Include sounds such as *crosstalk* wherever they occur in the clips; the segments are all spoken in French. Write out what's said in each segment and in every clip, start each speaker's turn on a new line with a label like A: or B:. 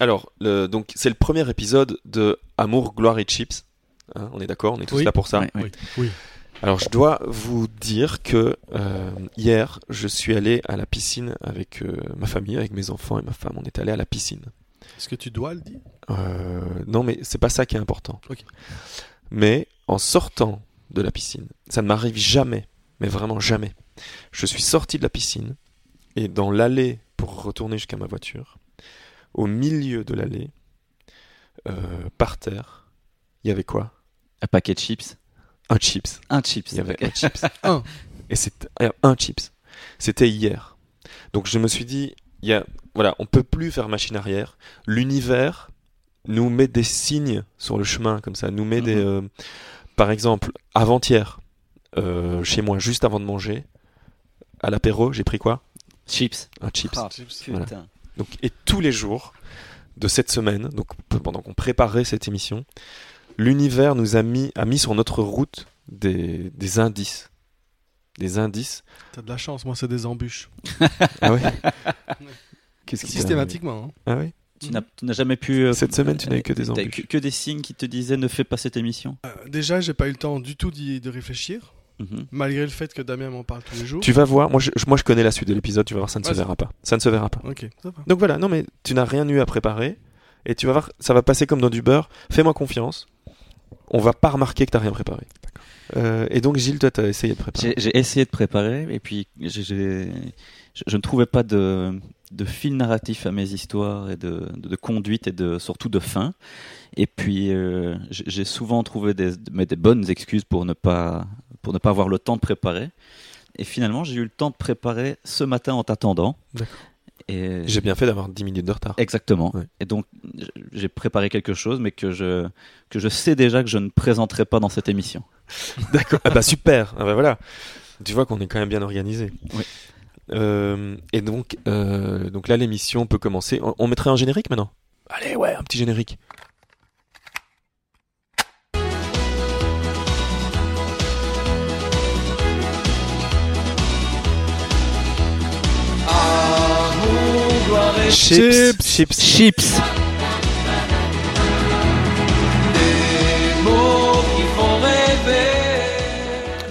A: Alors, le, donc c'est le premier épisode de Amour, gloire et chips. Hein, on est d'accord, on est tous
B: Oui.
A: là pour ça.
C: Ouais.
B: Oui. oui.
A: Alors, je dois vous dire que euh, hier, je suis allé à la piscine avec euh, ma famille, avec mes enfants et ma femme. On est allé à la piscine.
B: Est-ce que tu dois le dire?
A: Euh, non, mais c'est pas ça qui est important.
B: Ok.
A: Mais en sortant de la piscine, ça ne m'arrive jamais, mais vraiment jamais. Je suis sorti de la piscine et dans l'allée pour retourner jusqu'à ma voiture, au milieu de l'allée, euh, par terre, il y avait quoi?
C: Un paquet de chips.
A: Un chips.
C: Un chips.
A: Il y avait un chips. *laughs*
B: Un.
A: Et c'était euh, un chips. C'était hier. Donc je me suis dit, il y a, voilà, on peut plus faire machine arrière. L'univers nous met des signes sur le chemin comme ça, nous met des,
C: Mhm.
A: euh, par exemple, avant-hier, euh, chez moi, juste avant de manger, à l'apéro, j'ai pris quoi?
C: Chips.
A: Un chips.
C: Ah,
A: Voilà. Donc, et tous les jours de cette semaine, donc pendant qu'on préparait cette émission, l'univers nous a mis, a mis sur notre route des, des indices. Des indices.
B: T'as de la chance, moi c'est des embûches. *laughs*
A: Ah ouais *laughs* Qu'est-ce qui
B: Systématiquement. hein.
A: Ah ouais
C: Tu n'as tu n'as jamais pu. euh,
A: Cette semaine, tu n'as eu que des embûches.
C: Que, que des signes qui te disaient ne fais pas cette émission.
B: Euh, déjà, j'ai pas eu le temps du tout d'y de réfléchir,
C: Mhm.
B: malgré le fait que Damien m'en parle tous les jours.
A: Tu vas voir, moi je, moi je connais la suite de l'épisode, tu vas voir, ça ne se verra pas. Ça ne se verra pas.
B: Ok, ça va.
A: Donc voilà, non mais tu n'as rien eu à préparer, et tu vas voir, ça va passer comme dans du beurre. Fais-moi confiance, on va pas remarquer que t'as rien préparé. Euh, et donc Gilles, toi t'as essayé de préparer.
C: J'ai essayé de préparer et puis je, je ne trouvais pas de, de fil narratif à mes histoires et de, de, de conduite et de surtout de fin. Et puis euh, j'ai j'ai souvent trouvé des, mais des bonnes excuses pour ne pas pour ne pas avoir le temps de préparer. Et finalement, j'ai eu le temps de préparer ce matin en t'attendant. Et
A: J'ai bien fait d'avoir 10 minutes de retard.
C: Exactement.
A: Ouais.
C: Et donc, j'ai préparé quelque chose, mais que je, que je sais déjà que je ne présenterai pas dans cette émission. *laughs*
A: D'accord. Ah bah super. Ah bah voilà. Tu vois qu'on est quand même bien organisé.
C: Oui.
A: Euh, et donc, euh, donc là l'émission peut commencer. On, on mettrait un générique maintenant? Allez ouais, un petit générique. Chips, chips.
C: Chips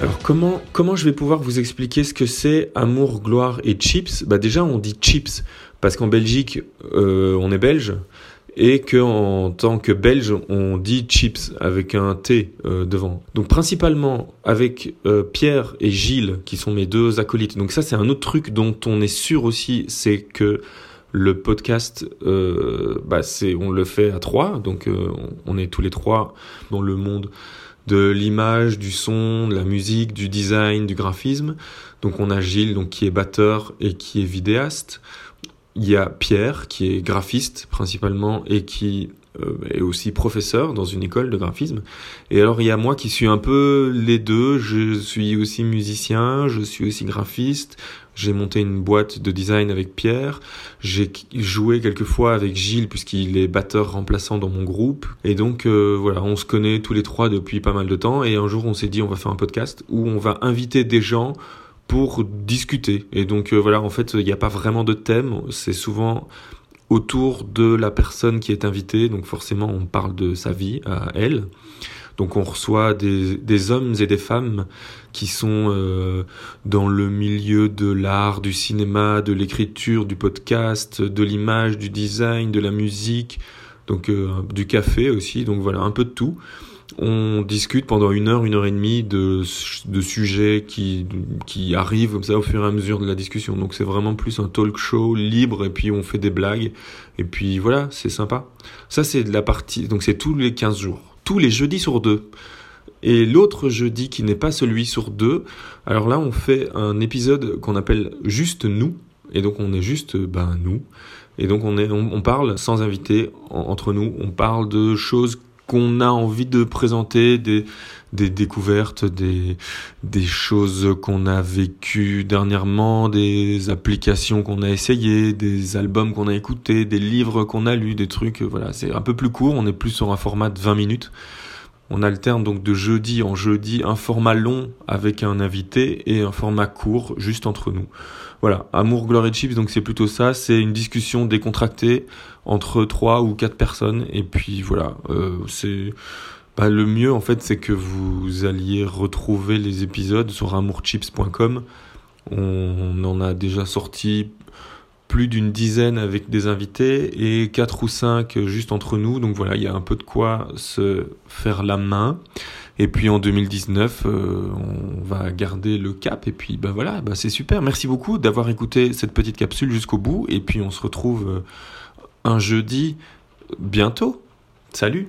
A: Alors comment comment je vais pouvoir vous expliquer ce que c'est amour, gloire et chips? Bah déjà on dit chips parce qu'en Belgique euh, on est belge et que en tant que belge on dit chips avec un T euh, devant. Donc principalement avec euh, Pierre et Gilles qui sont mes deux acolytes. Donc ça c'est un autre truc dont on est sûr aussi, c'est que le podcast, euh, bah on le fait à trois, donc euh, on, est tous les trois dans le monde de l'image, du son, de la musique, du design, du graphisme. Donc on a Gilles qui est batteur et qui est vidéaste. Il y a Pierre qui est graphiste principalement et qui euh, est aussi professeur dans une école de graphisme. Et alors il y a moi qui suis un peu les deux. Je suis aussi musicien, je suis aussi graphiste. J'ai monté une boîte de design avec Pierre. J'ai joué quelques fois avec Gilles puisqu'il est batteur remplaçant dans mon groupe. Et donc euh, voilà, on se connaît tous les trois depuis pas mal de temps. Et un jour on s'est dit on va faire un podcast où on va inviter des gens pour discuter. Et donc euh, voilà, en fait il n'y a pas vraiment de thème. C'est souvent autour de la personne qui est invitée. Donc forcément on parle de sa vie à elle. Donc on reçoit des, des hommes et des femmes qui sont euh, dans le milieu de l'art, du cinéma, de l'écriture, du podcast, de l'image, du design, de la musique, donc euh, du café aussi. Donc voilà, un peu de tout. On discute pendant une heure, une heure et demie de, de sujets qui, qui arrivent comme ça au fur et à mesure de la discussion. Donc c'est vraiment plus un talk show libre et puis on fait des blagues. Et puis voilà, c'est sympa. Ça c'est de la partie, donc c'est tous les 15 jours. Tous les jeudis sur deux. Et l'autre jeudi qui n'est pas celui sur deux, alors là on fait un épisode qu'on appelle juste nous. Et donc on est juste ben nous. Et donc on est on, parle sans invité en- entre nous. On parle de choses qu'on a envie de présenter, des, découvertes, des, des choses qu'on a vécues dernièrement, des applications qu'on a essayées, des albums qu'on a écoutés, des livres qu'on a lus, des trucs, voilà, c'est un peu plus court, on est plus sur un format de 20 minutes. On alterne donc de jeudi en jeudi un format long avec un invité et un format court juste entre nous. Voilà, Amour, Gloire et Chips, donc c'est plutôt ça, c'est une discussion décontractée entre trois ou quatre personnes et puis voilà, euh, c'est bah, le mieux en fait c'est que vous alliez retrouver les épisodes sur amourchips.com. On en a déjà sorti plus d'une dizaine avec des invités et quatre ou cinq juste entre nous. Donc voilà, il y a un peu de quoi se faire la main. Et puis en 2019, euh, on va garder le cap. Et puis bah voilà, bah c'est super. Merci beaucoup d'avoir écouté cette petite capsule jusqu'au bout. Et puis on se retrouve euh, un jeudi bientôt. Salut